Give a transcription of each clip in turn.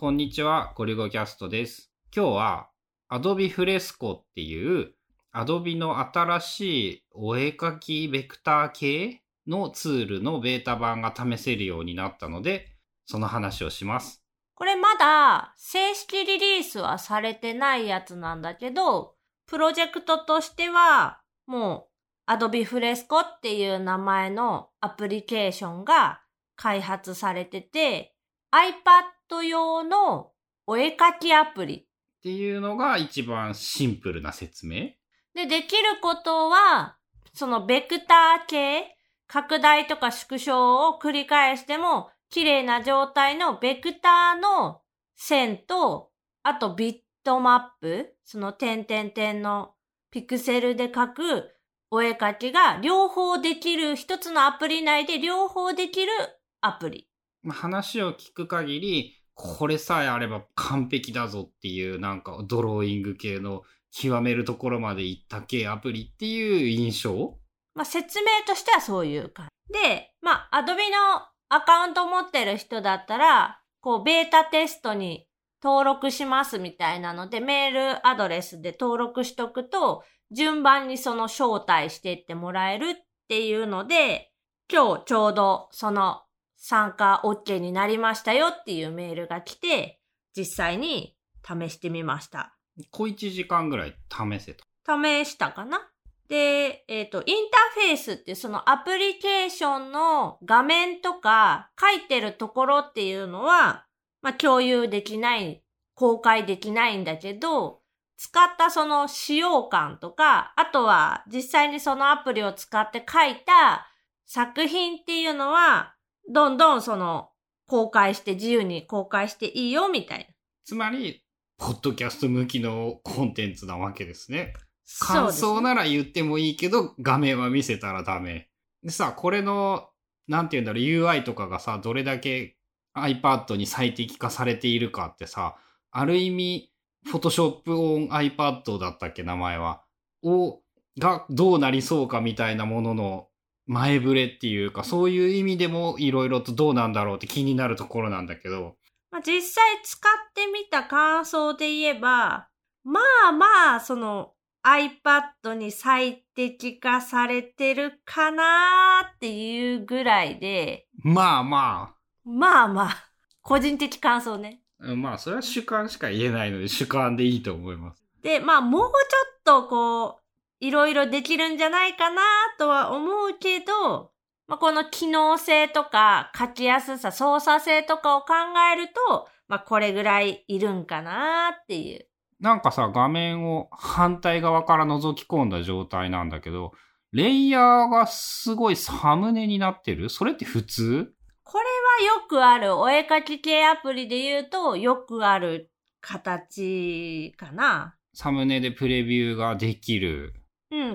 こんにちは、ゴリゴキャストです。今日は Adobe Fresco っていう Adobe の新しいお絵描きベクター系のツールのベータ版が試せるようになったので、その話をします。これまだ正式リリースはされてないやつなんだけど、プロジェクトとしてはもう Adobe Fresco っていう名前のアプリケーションが開発されてて、iPad 用のお絵描きアプリっていうのが一番シンプルな説明？で、できることは、そのベクター系、拡大とか縮小を繰り返しても、綺麗な状態のベクターの線と、あとビットマップ、その点々点のピクセルで描くお絵描きが両方できる、一つのアプリ内で両方できるアプリ。話を聞く限り、これさえあれば完璧だぞっていうなんかドローイング系の極めるところまでいった系アプリっていう印象？まあ、説明としてはそういう感じ。で、まあ、Adobe のアカウント持ってる人だったら、こう、ベータテストに登録しますみたいなので、メールアドレスで登録しとくと、順番にその招待していってもらえるっていうので、今日ちょうどその参加 OK になりましたよっていうメールが来て、実際に試してみました。小1時間ぐらい試せと。試したかな？で、えっ、と、インターフェースってそのアプリケーションの画面とか書いてるところっていうのは、まあ、共有できない、公開できないんだけど、使ったその使用感とか、あとは実際にそのアプリを使って書いた作品っていうのは、どんどんその公開して自由に公開していいよみたいな。つまり、ポッドキャスト向きのコンテンツなわけですね。そう感想なら言ってもいいけど、画面は見せたらダメ。でさ、これの、なんて言うんだろう、UI とかがさ、どれだけ iPad に最適化されているかってさ、ある意味、Photoshop on iPad だったっけ、名前は。を、がどうなりそうかみたいなものの前触れっていうか、そういう意味でもいろいろとどうなんだろうって気になるところなんだけど、まあ、実際使ってみた感想で言えば、まあまあ、その iPad に最適化されてるかなーっていうぐらいで、まあままあまあ、個人的感想ね。あ、まあそれは主観しか言えないので主観でいいと思います。で、まあもうちょっとこう、いろいろできるんじゃないかなとは思うけど、まあ、この機能性とか書きやすさ、操作性とかを考えると、まあこれぐらいいるんかなっていう。なんかさ、画面を反対側から覗き込んだ状態なんだけど、レイヤーがすごいサムネになってる？それって普通？これはよくある、お絵描き系アプリで言うと、よくある形かな。サムネでプレビューができる。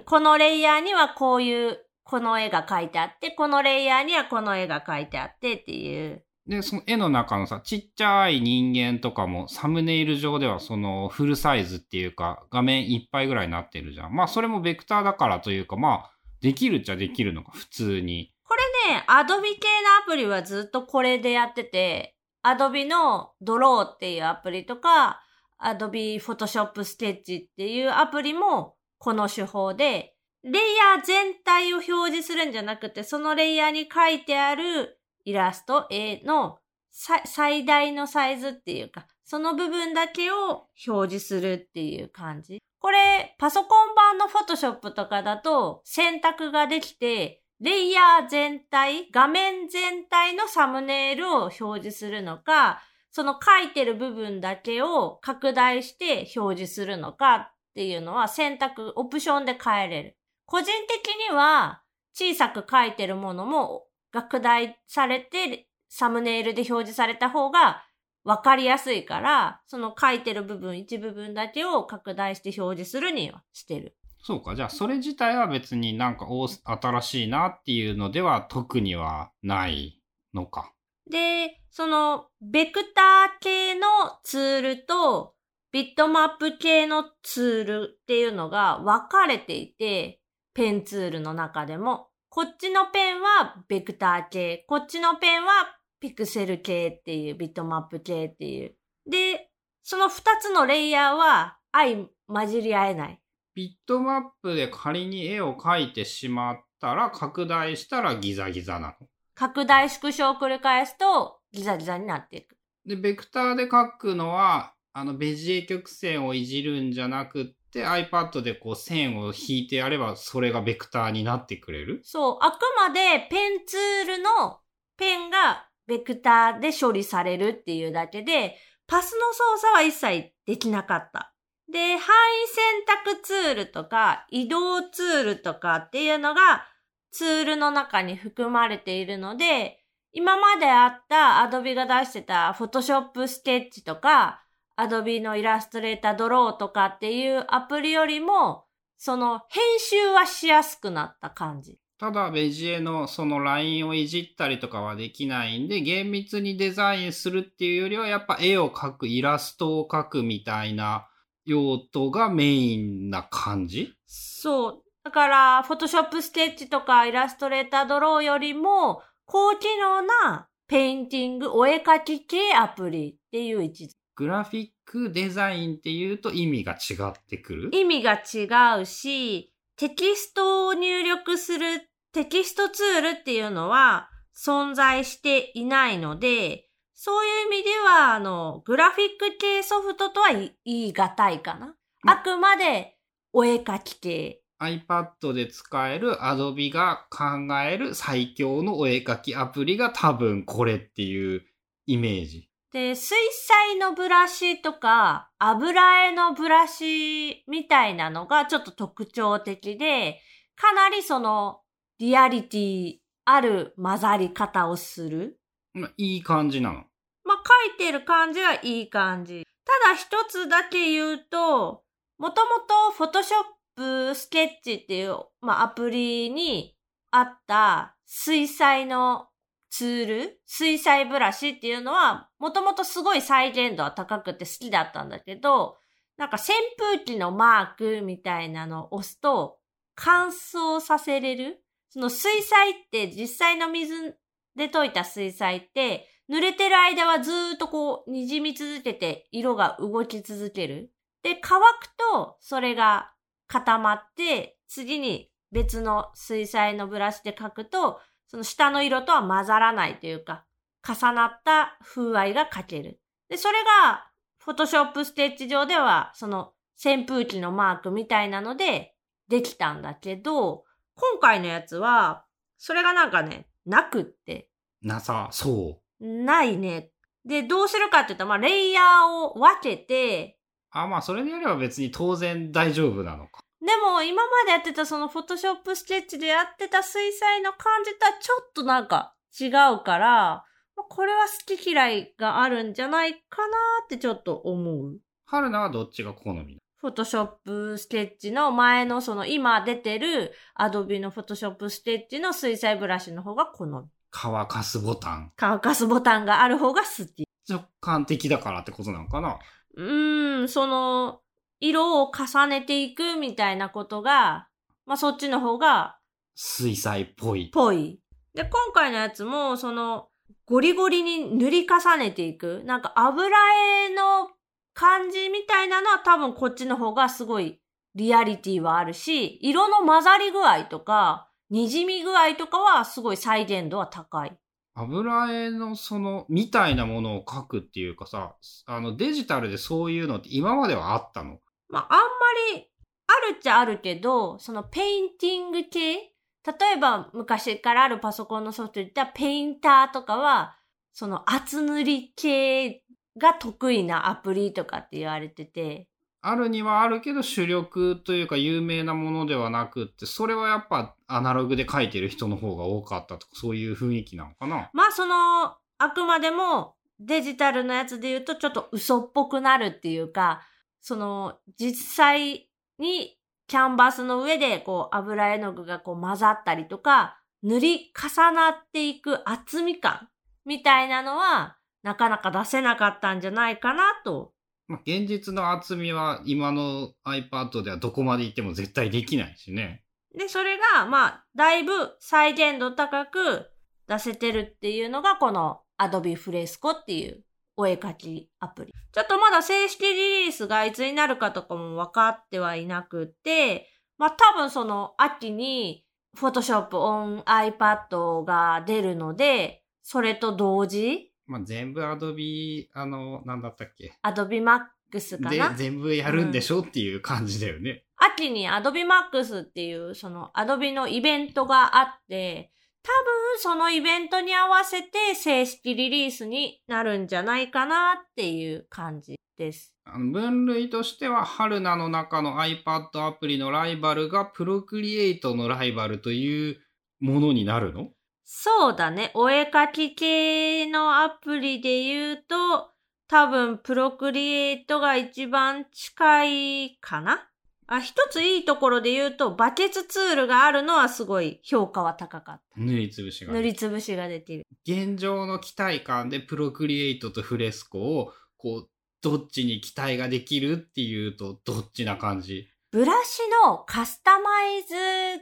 うん、このレイヤーにはこういう、この絵が描いてあって、このレイヤーにはこの絵が描いてあってっていう。で、その絵の中のさ、ちっちゃい人間とかもサムネイル上ではそのフルサイズっていうか画面いっぱいぐらいになってるじゃん。まあそれもベクターだからというかまあできるっちゃできるのか、普通に。これね、アドビ系のアプリはずっとこれでやってて、アドビのドローっていうアプリとか、アドビフォトショップスケッチっていうアプリもこの手法で、レイヤー全体を表示するんじゃなくて、そのレイヤーに書いてあるイラスト、絵の最大のサイズっていうか、その部分だけを表示するっていう感じ。これ、パソコン版のフォトショップとかだと選択ができて、レイヤー全体、画面全体のサムネイルを表示するのか、その書いてる部分だけを拡大して表示するのかっていうのは選択、オプションで変えれる。個人的には小さく書いてるものも拡大されてサムネイルで表示された方がわかりやすいから、その書いてる部分、一部分だけを拡大して表示するにはしてる。そうか。じゃあ、それ自体は別になんかお新しいなっていうのでは特にはないのか。で、その、ベクター系のツールと、ビットマップ系のツールっていうのが分かれていて、ペンツールの中でも。こっちのペンはベクター系、こっちのペンはピクセル系っていう、ビットマップ系っていう。で、その二つのレイヤーは相混じり合えない。ビットマップで仮に絵を描いてしまったら、拡大したらギザギザなの。拡大縮小を繰り返すとギザギザになっていく。で、ベクターで描くのは、あの、ベジエ曲線をいじるんじゃなくって、iPad でこう線を引いてやれば、それがベクターになってくれる？そう、あくまでペンツールのペンがベクターで処理されるっていうだけで、パスの操作は一切できなかった。で、範囲選択ツールとか移動ツールとかっていうのがツールの中に含まれているので、今まであった Adobe が出してた Photoshop Sketch とか Adobe のイラストレータードローとかっていうアプリよりも、その編集はしやすくなった感じ。ただ、ベジエのそのラインをいじったりとかはできないんで、厳密にデザインするっていうよりは、やっぱ絵を描く、イラストを描くみたいな用途がメインな感じ？そう。だから、フォトショップスケッチとかイラストレータードローよりも、高機能なペインティング、お絵描き系アプリっていう位置づけグラフィックデザインっていうと意味が違ってくる？意味が違うし、テキストを入力するテキストツールっていうのは存在していないので、そういう意味では、あの、グラフィック系ソフトとは言い難いかな。まあくまでお絵描き系。iPad で使える Adobe が考える最強のお絵描きアプリが多分これっていうイメージ。で、水彩のブラシとか、油絵のブラシみたいなのがちょっと特徴的で、かなりその、リアリティある混ざり方をする。まあいい感じなの。まあ、書いてる感じはいい感じ。ただ一つだけ言うと、もともと Photoshop Sketch っていう、まあ、アプリにあった水彩のツール、水彩ブラシっていうのは、もともとすごい再現度は高くて好きだったんだけど、なんか扇風機のマークみたいなのを押すと乾燥させれるその水彩って実際の水で溶いた水彩って濡れてる間はずーっとこう滲み続けて色が動き続ける。で、乾くとそれが固まって次に別の水彩のブラシで描くとその下の色とは混ざらないというか重なった風合いが描ける。で、それがフォトショップステッチ上ではその扇風機のマークみたいなのでできたんだけど、今回のやつはそれがなんかね、なくって。なさ、そう。ないね。で、どうするかっていうと、まあ、レイヤーを分けて、あ、まあそれでやれば別に当然大丈夫なのか。でも今までやってたそのフォトショップスケッチでやってた水彩の感じとはちょっとなんか違うから、まあこれは好き嫌いがあるんじゃないかなってちょっと思う。春菜はどっちが好みフォトショップスケッチの前のその今出てる Adobe のフォトショップスケッチの水彩ブラシの方が好み。乾かすボタン。乾かすボタンがある方が好き。直感的だからってことなのかな？うーん、その、色を重ねていくみたいなことが、まあそっちの方が水彩っぽい。ぽい。で、今回のやつも、その、ゴリゴリに塗り重ねていく。なんか油絵の感じみたいなのは多分こっちの方がすごいリアリティはあるし、色の混ざり具合とか、滲み具合とかはすごい再現度は高い。油絵のその、みたいなものを描くっていうかさ、あのデジタルでそういうのって今まではあったの？まあ、あんまり、あるっちゃあるけど、そのペインティング系？例えば昔からあるパソコンのソフトで言ったらペインターとかは、その厚塗り系が得意なアプリとかって言われてて、あるにはあるけど主力というか有名なものではなくって、それはやっぱアナログで描いてる人の方が多かったとか、そういう雰囲気なのかな？まあその、あくまでもデジタルのやつで言うとちょっと嘘っぽくなるっていうか、その実際にキャンバスの上でこう油絵の具がこう混ざったりとか、塗り重なっていく厚み感みたいなのはなかなか出せなかったんじゃないかなと。まあ、現実の厚みは今の iPad ではどこまで行っても絶対できないしね。で、それがまあだいぶ再現度高く出せてるっていうのがこの Adobe Fresco っていうお絵描きアプリ。ちょっとまだ正式リリースがいつになるかとかも分かってはいなくて、まあ多分その秋に Photoshop on iPad が出るので、それと同時？まあ、全部 Adobe、あの、なんだったっけ？Adobe Max かでな、全部やるんでしょ、っていう感じだよね。秋に Adobe Max っていうその Adobe のイベントがあって、多分そのイベントに合わせて正式リリースになるんじゃないかなっていう感じです。あの分類としては、春菜の中の iPad アプリのライバルが Procreate のライバルというものになるの？そうだね。お絵描き系のアプリで言うと、多分プロクリエイトが一番近いかな？あ、一ついいところで言うと、バケツツールがあるのはすごい評価は高かっ塗りつぶした。が。塗りつぶしができる。現状の期待感で Procreate とフレスコを、こう、どっちに期待ができるっていうと、どっちな感じ？ブラシのカスタマイズ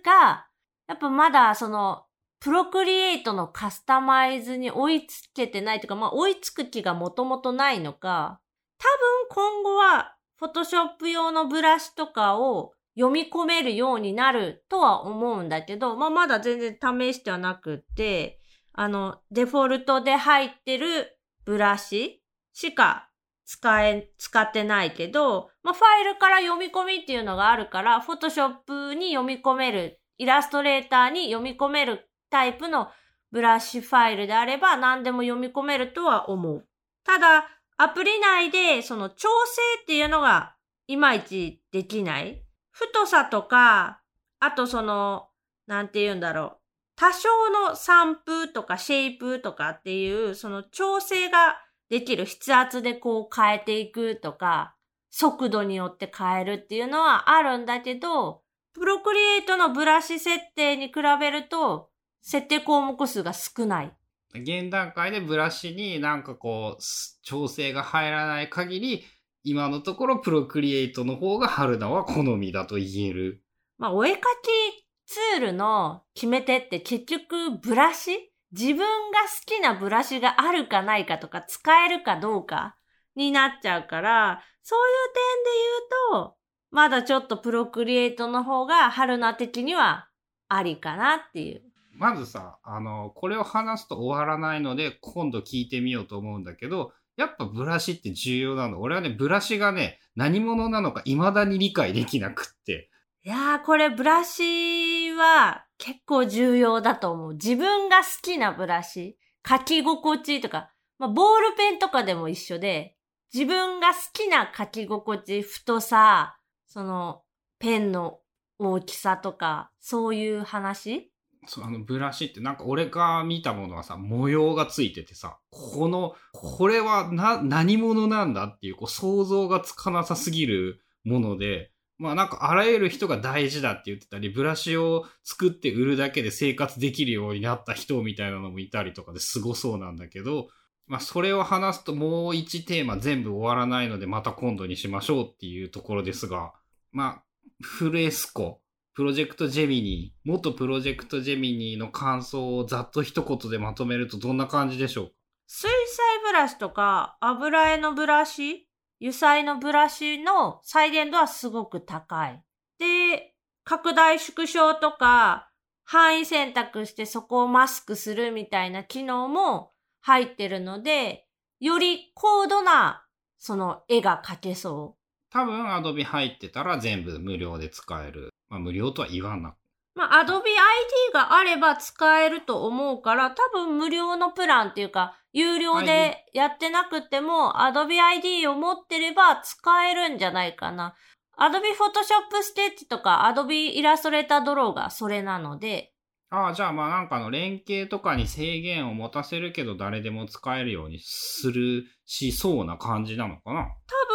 が、やっぱまだその、プロクリエイトのカスタマイズに追いつけてないというか、まあ追いつく気がもともとないのか、多分今後は、フォトショップ用のブラシとかを読み込めるようになるとは思うんだけど、まあまだ全然試してはなくって、あの、デフォルトで入ってるブラシしか使え、使ってないけど、まあ、ファイルから読み込みっていうのがあるから、フォトショップに読み込める、イラストレーターに読み込めるタイプのブラシファイルであれば何でも読み込めるとは思う。ただ、アプリ内でその調整っていうのがいまいちできない。太さとか、あとその、なんて言うんだろう。多少の散布とかシェイプとかっていう、その調整ができる筆圧でこう変えていくとか、速度によって変えるっていうのはあるんだけど、プロクリエイトのブラシ設定に比べると、設定項目数が少ない。現段階でブラシになんかこう、調整が入らない限り、今のところプロクリエイトの方が春菜は好みだと言える。まあ、お絵描きツールの決め手って結局ブラシ自分が好きなブラシがあるかないかとか使えるかどうかになっちゃうから、そういう点で言うと、まだちょっとプロクリエイトの方が春菜的にはありかなっていう。まずさ、あの、これを話すと終わらないので、今度聞いてみようと思うんだけど、やっぱブラシって重要なの。俺はね、ブラシがね、何者なのか未だに理解できなくって。いやー、これブラシは結構重要だと思う。自分が好きなブラシ、書き心地とか、まあ、ボールペンとかでも一緒で、自分が好きな書き心地、太さ、その、ペンの大きさとか、そういう話そあのブラシってなんか俺が見たものはさ、模様がついててさ、この、これはな、何者なんだっていう、こう想像がつかなさすぎるもので、まあなんかあらゆる人が大事だって言ってたり、ブラシを作って売るだけで生活できるようになった人みたいなのもいたりとかですごそうなんだけど、まあそれを話すともう一テーマ全部終わらないのでまた今度にしましょうっていうところですが、まあ、フレスコ、プロジェクトジェミニー、元プロジェクトジェミニーの感想をざっと一言でまとめるとどんな感じでしょう水彩ブラシとか油絵のブラシ、油彩のブラシの再現度はすごく高い。で、拡大縮小とか範囲選択してそこをマスクするみたいな機能も入ってるので、より高度なその絵が描けそ多分 Adobe 入ってたら全部無料で使える。まあ無料とは言わな。う。まあ、Adobe ID があれば使えると思うから、多分無料のプランっていうか、有料でやってなくても、Adobe ID を持ってれば使えるんじゃないかな。Adobe Photoshop Sketch とか Adobe Illustrator Draw がそれなので、ああ、じゃあまあなんかあの連携とかに制限を持たせるけど誰でも使えるようにするしそうな感じなのかな。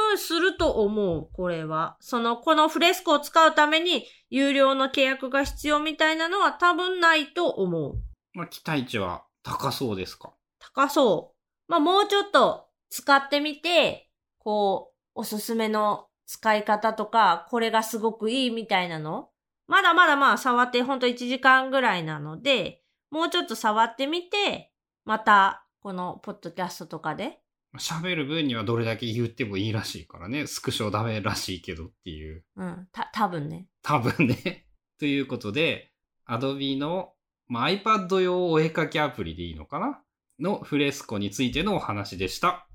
多分すると思う、これは。その、このフレスコを使うために有料の契約が必要みたいなのは多分ないと思う。まあ期待値は高そうですか？高そう。まあ、もうちょっと使ってみて、こう、おすすめの使い方とか、これがすごくいいみたいなの？まだまだまあ触ってほんと1時間ぐらいなので、もうちょっと触ってみて、またこのポッドキャストとかで喋る分にはどれだけ言ってもいいらしいからね。スクショダメらしいけどっていう。うん。た、多分ね。多分ね。ということで、Adobe の、まあ、iPad 用お絵かきアプリでいいのかな？のフレスコについてのお話でした。